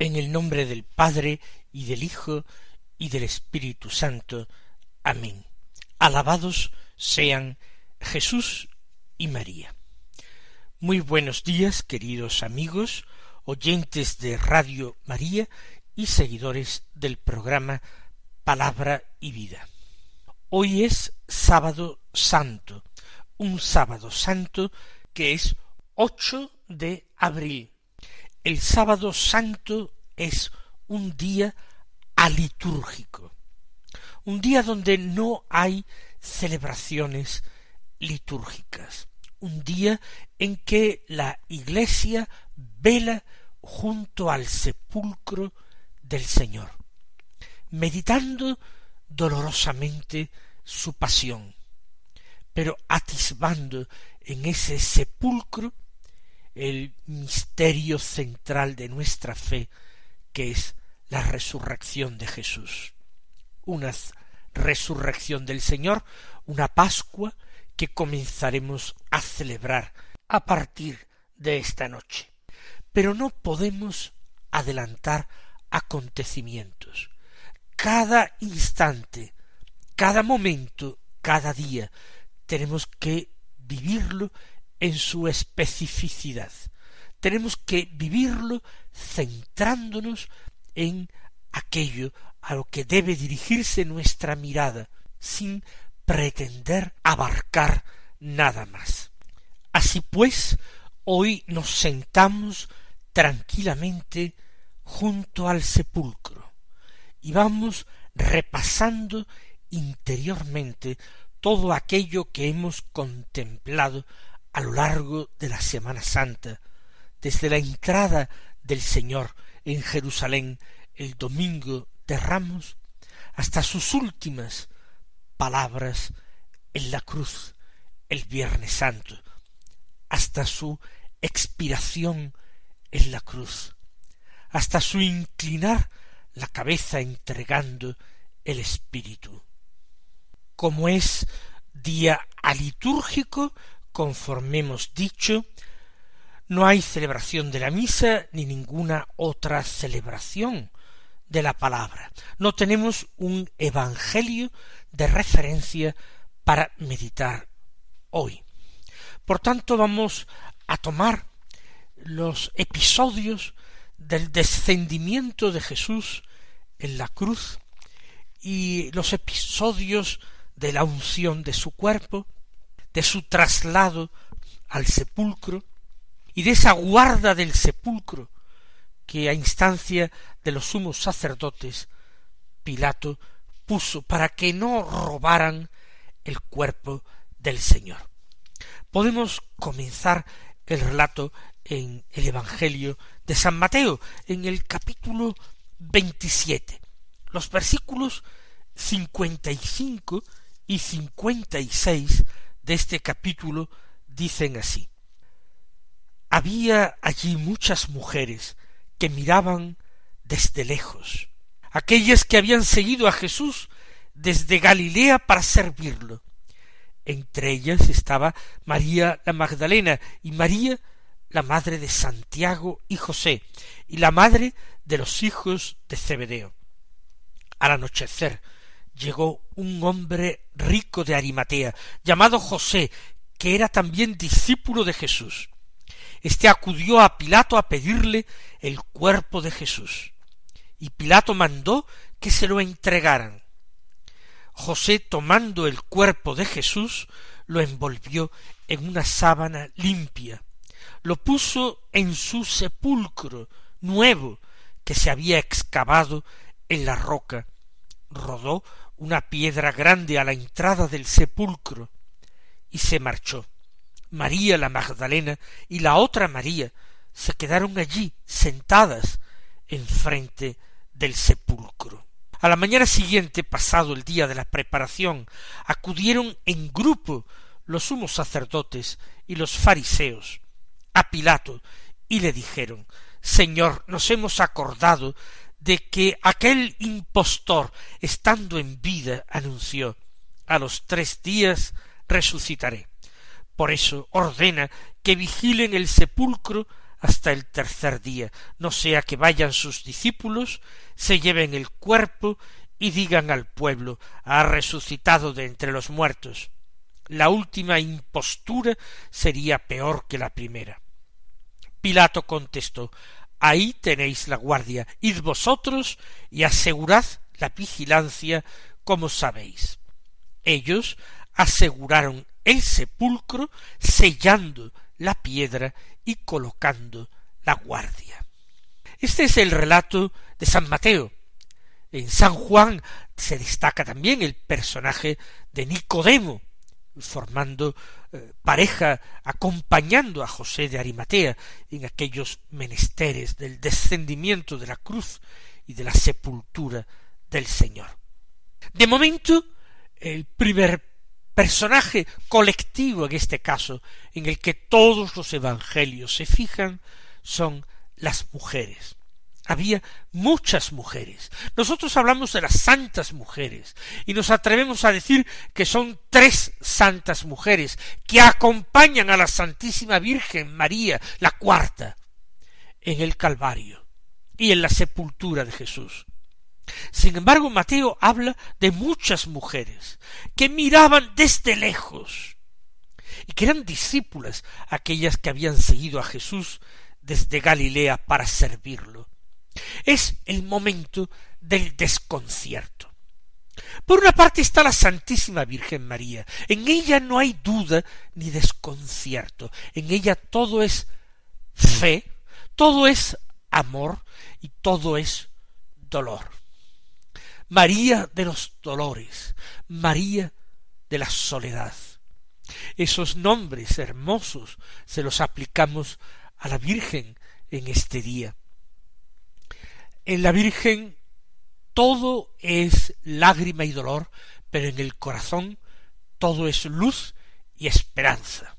En el nombre del Padre y del Hijo y del Espíritu Santo. Amén. Alabados sean Jesús y María. Muy buenos días, queridos amigos, oyentes de Radio María y seguidores del programa Palabra y Vida. Hoy es sábado santo, un sábado santo que es 8 de abril el sábado santo es un día alitúrgico, un día donde no hay celebraciones litúrgicas, un día en que la Iglesia vela junto al sepulcro del Señor, meditando dolorosamente su pasión, pero atisbando en ese sepulcro el misterio central de nuestra fe, que es la resurrección de Jesús. Una resurrección del Señor, una Pascua que comenzaremos a celebrar a partir de esta noche. Pero no podemos adelantar acontecimientos. Cada instante, cada momento, cada día, tenemos que vivirlo en su especificidad. Tenemos que vivirlo centrándonos en aquello a lo que debe dirigirse nuestra mirada, sin pretender abarcar nada más. Así pues, hoy nos sentamos tranquilamente junto al sepulcro y vamos repasando interiormente todo aquello que hemos contemplado a lo largo de la Semana Santa, desde la entrada del Señor en Jerusalén el domingo de Ramos, hasta sus últimas palabras en la cruz el Viernes Santo, hasta su expiración en la cruz, hasta su inclinar la cabeza entregando el Espíritu. Como es día alitúrgico, conforme hemos dicho, no hay celebración de la misa ni ninguna otra celebración de la palabra. No tenemos un evangelio de referencia para meditar hoy. Por tanto, vamos a tomar los episodios del descendimiento de Jesús en la cruz y los episodios de la unción de su cuerpo, de su traslado al sepulcro y de esa guarda del sepulcro que a instancia de los sumos sacerdotes Pilato puso para que no robaran el cuerpo del Señor. Podemos comenzar el relato en el Evangelio de San Mateo, en el capítulo veintisiete, los versículos cincuenta y cinco y cincuenta y seis de este capítulo dicen así. Había allí muchas mujeres que miraban desde lejos, aquellas que habían seguido a Jesús desde Galilea para servirlo. Entre ellas estaba María la Magdalena y María la madre de Santiago y José, y la madre de los hijos de Zebedeo. Al anochecer, llegó un hombre rico de Arimatea, llamado José, que era también discípulo de Jesús. Este acudió a Pilato a pedirle el cuerpo de Jesús, y Pilato mandó que se lo entregaran. José, tomando el cuerpo de Jesús, lo envolvió en una sábana limpia, lo puso en su sepulcro nuevo que se había excavado en la roca, rodó una piedra grande a la entrada del sepulcro, y se marchó. María la Magdalena y la otra María se quedaron allí sentadas enfrente del sepulcro. A la mañana siguiente, pasado el día de la preparación, acudieron en grupo los sumos sacerdotes y los fariseos a Pilato y le dijeron Señor, nos hemos acordado de que aquel impostor, estando en vida, anunció a los tres días resucitaré. Por eso ordena que vigilen el sepulcro hasta el tercer día, no sea que vayan sus discípulos, se lleven el cuerpo y digan al pueblo ha resucitado de entre los muertos. La última impostura sería peor que la primera. Pilato contestó Ahí tenéis la guardia, id vosotros y asegurad la vigilancia como sabéis. Ellos aseguraron el sepulcro sellando la piedra y colocando la guardia. Este es el relato de San Mateo. En San Juan se destaca también el personaje de Nicodemo, formando eh, pareja, acompañando a José de Arimatea en aquellos menesteres del descendimiento de la cruz y de la sepultura del Señor. De momento, el primer personaje colectivo en este caso, en el que todos los evangelios se fijan, son las mujeres. Había muchas mujeres. Nosotros hablamos de las santas mujeres y nos atrevemos a decir que son tres santas mujeres que acompañan a la Santísima Virgen María, la cuarta, en el Calvario y en la sepultura de Jesús. Sin embargo, Mateo habla de muchas mujeres que miraban desde lejos y que eran discípulas aquellas que habían seguido a Jesús desde Galilea para servirlo. Es el momento del desconcierto. Por una parte está la Santísima Virgen María. En ella no hay duda ni desconcierto. En ella todo es fe, todo es amor y todo es dolor. María de los dolores, María de la soledad. Esos nombres hermosos se los aplicamos a la Virgen en este día. En la Virgen todo es lágrima y dolor, pero en el corazón todo es luz y esperanza.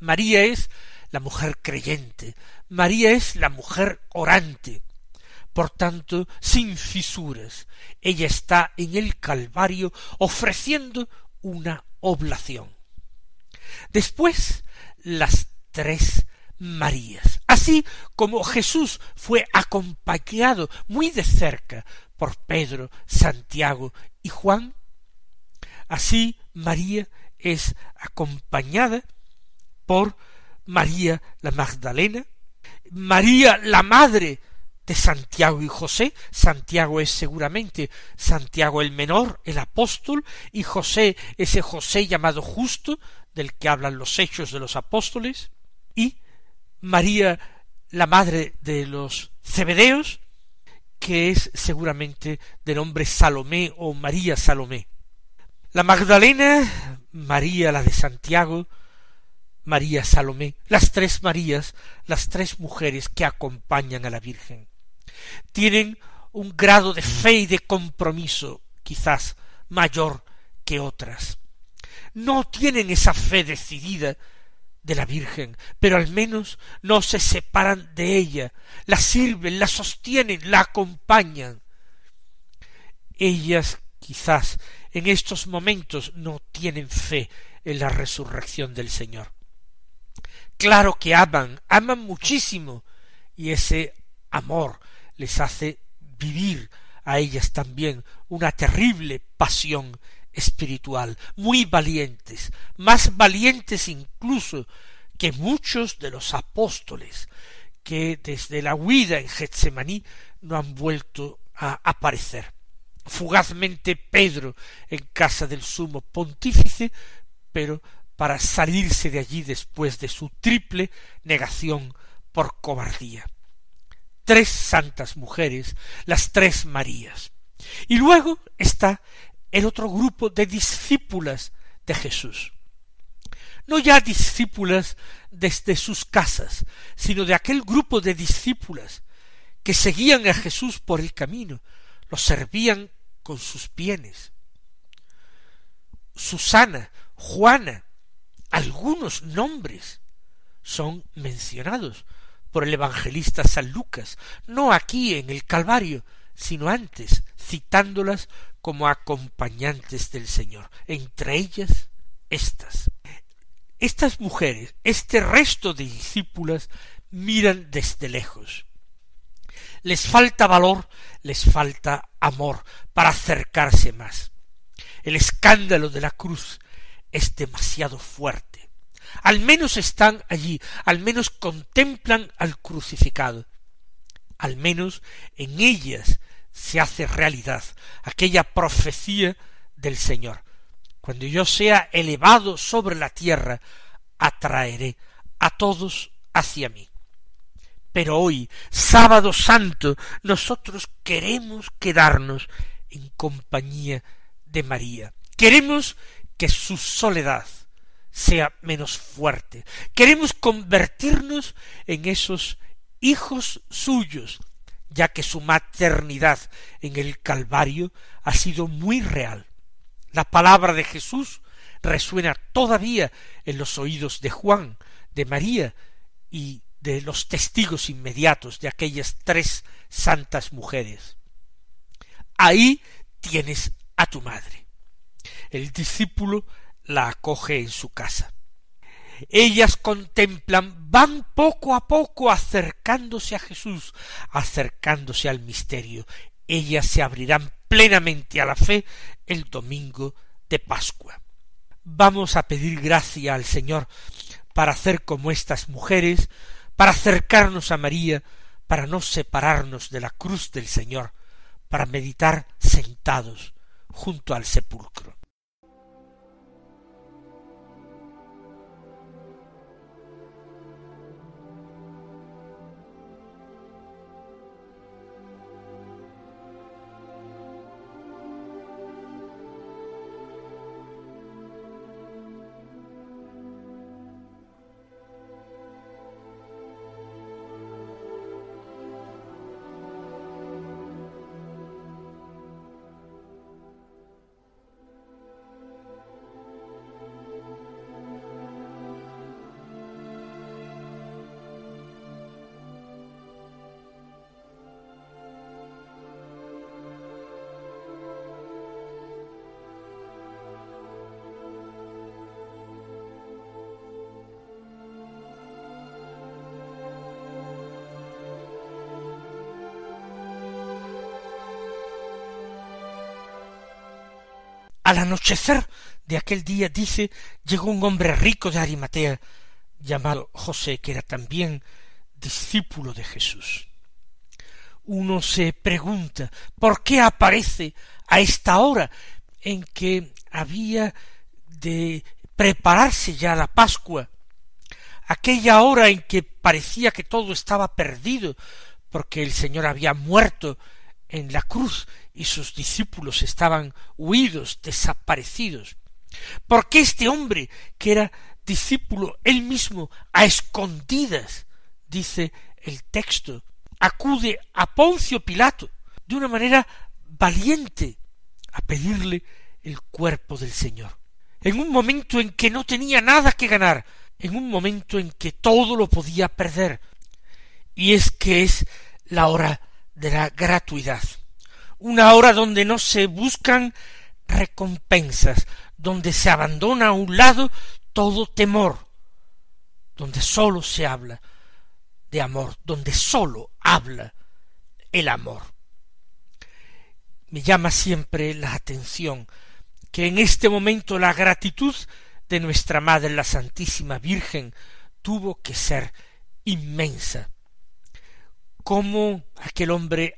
María es la mujer creyente, María es la mujer orante, por tanto, sin fisuras, ella está en el Calvario ofreciendo una oblación. Después, las tres Marías. Así como Jesús fue acompañado muy de cerca por Pedro, Santiago y Juan, así María es acompañada por María la Magdalena, María la Madre de Santiago y José. Santiago es seguramente Santiago el menor, el apóstol, y José ese José llamado justo, del que hablan los hechos de los apóstoles, y María la madre de los Cebedeos, que es seguramente de nombre Salomé o María Salomé. La Magdalena, María la de Santiago, María Salomé, las tres Marías, las tres mujeres que acompañan a la Virgen tienen un grado de fe y de compromiso quizás mayor que otras. No tienen esa fe decidida de la Virgen, pero al menos no se separan de ella, la sirven, la sostienen, la acompañan. Ellas quizás en estos momentos no tienen fe en la resurrección del Señor. Claro que aman, aman muchísimo, y ese amor les hace vivir a ellas también una terrible pasión espiritual, muy valientes, más valientes incluso que muchos de los apóstoles que desde la huida en Getsemaní no han vuelto a aparecer. Fugazmente Pedro en casa del sumo pontífice, pero para salirse de allí después de su triple negación por cobardía tres santas mujeres, las tres Marías. Y luego está el otro grupo de discípulas de Jesús. no ya discípulas desde sus casas, sino de aquel grupo de discípulas que seguían a Jesús por el camino, lo servían con sus bienes. Susana, Juana, algunos nombres son mencionados por el evangelista San Lucas, no aquí en el Calvario, sino antes, citándolas como acompañantes del Señor, entre ellas estas. Estas mujeres, este resto de discípulas, miran desde lejos. Les falta valor, les falta amor para acercarse más. El escándalo de la cruz es demasiado fuerte. Al menos están allí, al menos contemplan al crucificado. Al menos en ellas se hace realidad aquella profecía del Señor. Cuando yo sea elevado sobre la tierra, atraeré a todos hacia mí. Pero hoy, sábado santo, nosotros queremos quedarnos en compañía de María. Queremos que su soledad sea menos fuerte. Queremos convertirnos en esos hijos suyos ya que su maternidad en el Calvario ha sido muy real. La palabra de Jesús resuena todavía en los oídos de Juan, de María y de los testigos inmediatos de aquellas tres santas mujeres. Ahí tienes a tu madre. El discípulo la acoge en su casa ellas contemplan, van poco a poco acercándose a Jesús, acercándose al misterio. Ellas se abrirán plenamente a la fe el domingo de Pascua. Vamos a pedir gracia al Señor para hacer como estas mujeres, para acercarnos a María, para no separarnos de la cruz del Señor, para meditar sentados junto al sepulcro. Al anochecer de aquel día, dice, llegó un hombre rico de Arimatea, llamado José, que era también discípulo de Jesús. Uno se pregunta por qué aparece a esta hora en que había de prepararse ya la Pascua, aquella hora en que parecía que todo estaba perdido, porque el Señor había muerto en la cruz y sus discípulos estaban huidos, desaparecidos. Porque este hombre, que era discípulo él mismo, a escondidas, dice el texto, acude a Poncio Pilato de una manera valiente a pedirle el cuerpo del Señor. En un momento en que no tenía nada que ganar, en un momento en que todo lo podía perder. Y es que es la hora de la gratuidad una hora donde no se buscan recompensas, donde se abandona a un lado todo temor, donde sólo se habla de amor, donde sólo habla el amor. Me llama siempre la atención que en este momento la gratitud de nuestra Madre la Santísima Virgen tuvo que ser inmensa. Como aquel hombre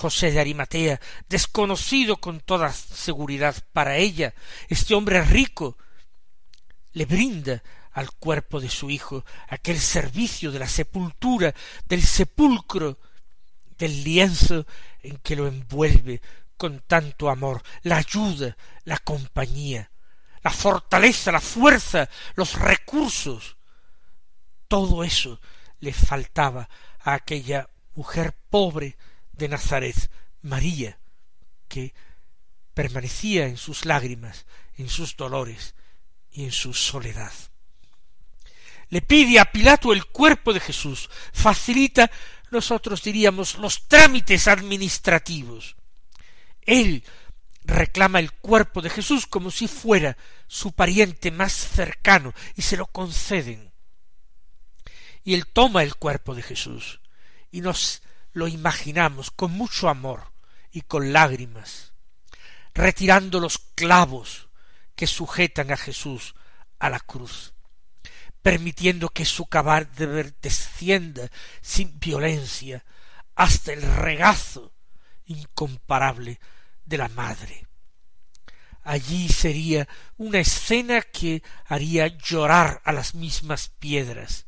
José de Arimatea, desconocido con toda seguridad para ella, este hombre rico, le brinda al cuerpo de su hijo aquel servicio de la sepultura, del sepulcro, del lienzo en que lo envuelve con tanto amor, la ayuda, la compañía, la fortaleza, la fuerza, los recursos. Todo eso le faltaba a aquella mujer pobre de Nazaret, María, que permanecía en sus lágrimas, en sus dolores y en su soledad. Le pide a Pilato el cuerpo de Jesús, facilita, nosotros diríamos, los trámites administrativos. Él reclama el cuerpo de Jesús como si fuera su pariente más cercano y se lo conceden. Y él toma el cuerpo de Jesús y nos lo imaginamos con mucho amor y con lágrimas, retirando los clavos que sujetan a Jesús a la cruz, permitiendo que su cadáver descienda sin violencia hasta el regazo incomparable de la madre. Allí sería una escena que haría llorar a las mismas piedras.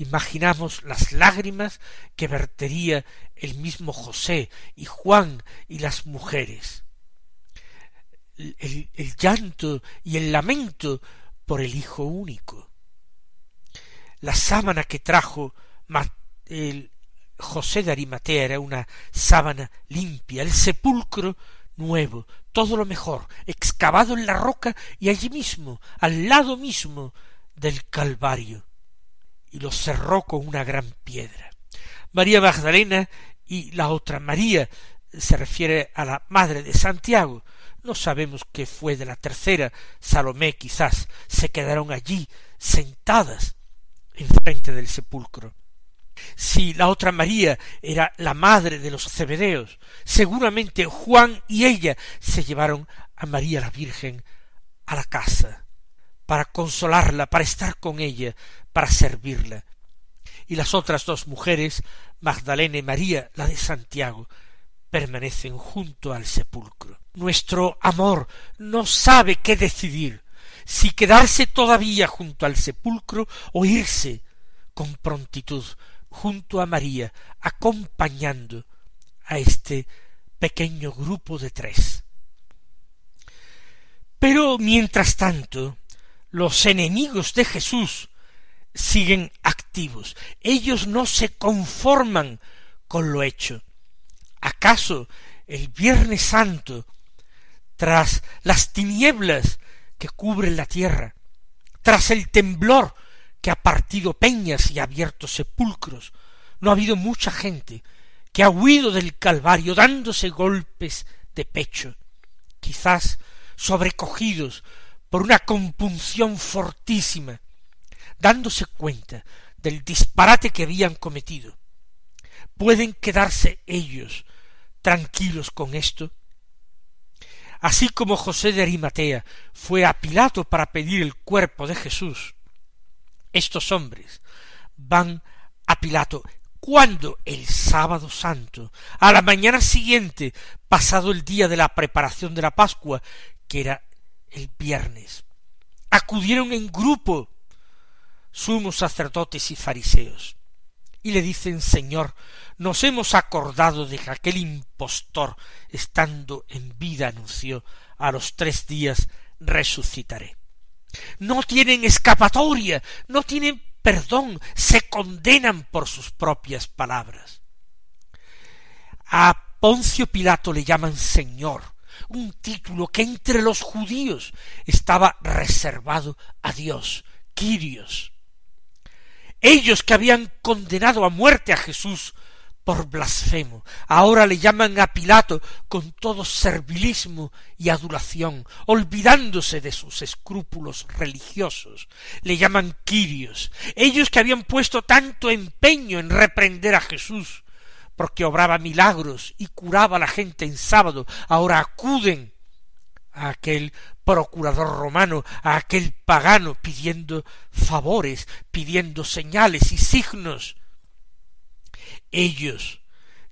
Imaginamos las lágrimas que vertería el mismo José y Juan y las mujeres. El, llanto y el lamento por el hijo único. La sábana que trajo José de Arimatea era una sábana limpia, el sepulcro nuevo, todo lo mejor, excavado en la roca y allí mismo, al lado mismo del Calvario, y lo cerró con una gran piedra. María Magdalena y la otra María se refiere a la madre de Santiago. No sabemos qué fue de la tercera, Salomé quizás, se quedaron allí sentadas enfrente del sepulcro. Si la otra María era la madre de los Cebedeos, seguramente Juan y ella se llevaron a María la Virgen a la casa, para consolarla, para estar con ella, para servirla. Y las otras dos mujeres, Magdalena y María, la de Santiago, permanecen junto al sepulcro. Nuestro amor no sabe qué decidir, si quedarse todavía junto al sepulcro o irse con prontitud junto a María, acompañando a este pequeño grupo de tres. Pero mientras tanto, los enemigos de Jesús siguen activos. Ellos no se conforman con lo hecho. ¿Acaso el Viernes Santo, tras las tinieblas que cubren la tierra, tras el temblor que ha partido peñas y abierto sepulcros. No ha habido mucha gente que ha huido del Calvario dándose golpes de pecho, quizás sobrecogidos por una compunción fortísima, dándose cuenta del disparate que habían cometido. ¿Pueden quedarse ellos tranquilos con esto? Así como José de Arimatea fue a Pilato para pedir el cuerpo de Jesús, estos hombres van a Pilato cuando el sábado santo, a la mañana siguiente, pasado el día de la preparación de la Pascua, que era el viernes, acudieron en grupo sumos sacerdotes y fariseos, y le dicen Señor, nos hemos acordado de que aquel impostor, estando en vida, anunció a los tres días resucitaré no tienen escapatoria, no tienen perdón, se condenan por sus propias palabras. A Poncio Pilato le llaman Señor, un título que entre los judíos estaba reservado a Dios, Quirios. Ellos que habían condenado a muerte a Jesús por blasfemo. Ahora le llaman a Pilato con todo servilismo y adulación, olvidándose de sus escrúpulos religiosos. Le llaman Quirios. Ellos que habían puesto tanto empeño en reprender a Jesús, porque obraba milagros y curaba a la gente en sábado, ahora acuden a aquel procurador romano, a aquel pagano, pidiendo favores, pidiendo señales y signos, ellos,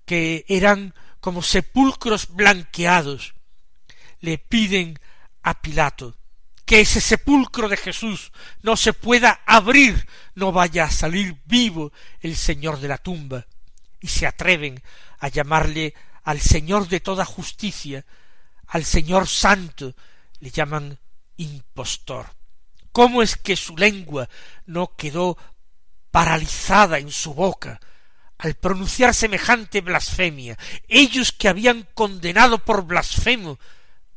que eran como sepulcros blanqueados, le piden a Pilato que ese sepulcro de Jesús no se pueda abrir, no vaya a salir vivo el Señor de la tumba, y se atreven a llamarle al Señor de toda justicia, al Señor Santo, le llaman impostor. ¿Cómo es que su lengua no quedó paralizada en su boca al pronunciar semejante blasfemia? Ellos que habían condenado por blasfemo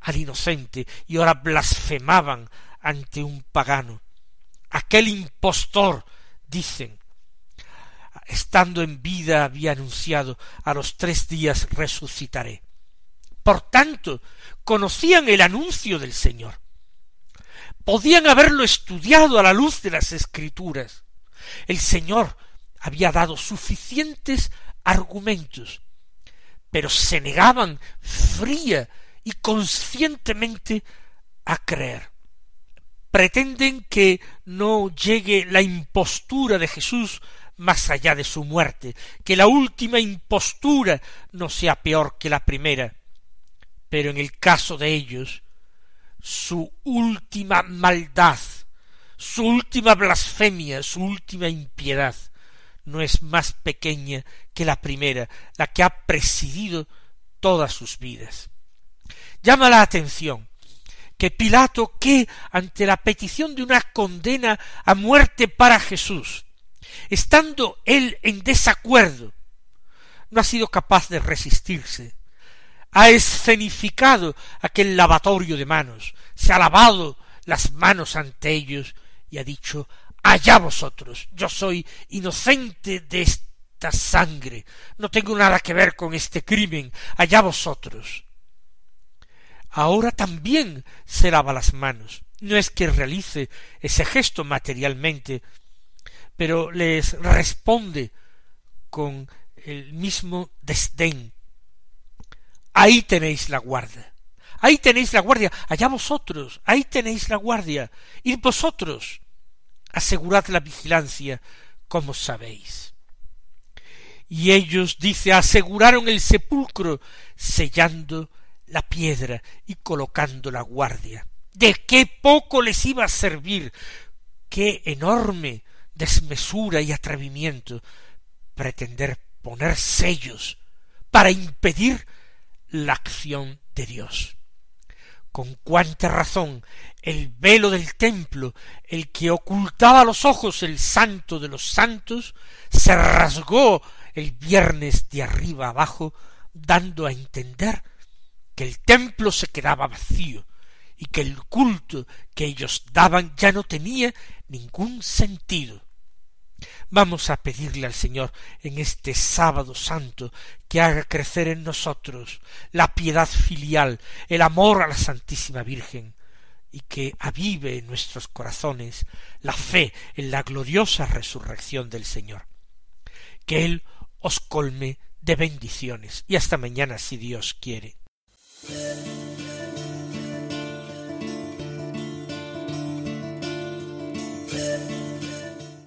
al inocente y ahora blasfemaban ante un pagano. Aquel impostor, dicen, estando en vida había anunciado a los tres días resucitaré. Por tanto, conocían el anuncio del Señor. Podían haberlo estudiado a la luz de las Escrituras. El Señor había dado suficientes argumentos, pero se negaban fría y conscientemente a creer. Pretenden que no llegue la impostura de Jesús más allá de su muerte, que la última impostura no sea peor que la primera. Pero en el caso de ellos, su última maldad, su última blasfemia, su última impiedad, no es más pequeña que la primera, la que ha presidido todas sus vidas. Llama la atención que Pilato, que ante la petición de una condena a muerte para Jesús, estando él en desacuerdo, no ha sido capaz de resistirse, ha escenificado aquel lavatorio de manos, se ha lavado las manos ante ellos y ha dicho allá vosotros, yo soy inocente de esta sangre, no tengo nada que ver con este crimen, allá vosotros. Ahora también se lava las manos. No es que realice ese gesto materialmente, pero les responde con el mismo desdén. Ahí tenéis la guardia. Ahí tenéis la guardia. Allá vosotros. Ahí tenéis la guardia. Y vosotros. Asegurad la vigilancia, como sabéis. Y ellos, dice, aseguraron el sepulcro, sellando la piedra y colocando la guardia. ¿De qué poco les iba a servir? qué enorme desmesura y atrevimiento pretender poner sellos para impedir la acción de Dios. Con cuánta razón el velo del templo, el que ocultaba los ojos el santo de los santos, se rasgó el viernes de arriba abajo, dando a entender que el templo se quedaba vacío y que el culto que ellos daban ya no tenía ningún sentido. Vamos a pedirle al Señor en este sábado santo que haga crecer en nosotros la piedad filial, el amor a la Santísima Virgen, y que avive en nuestros corazones la fe en la gloriosa resurrección del Señor. Que Él os colme de bendiciones y hasta mañana si Dios quiere.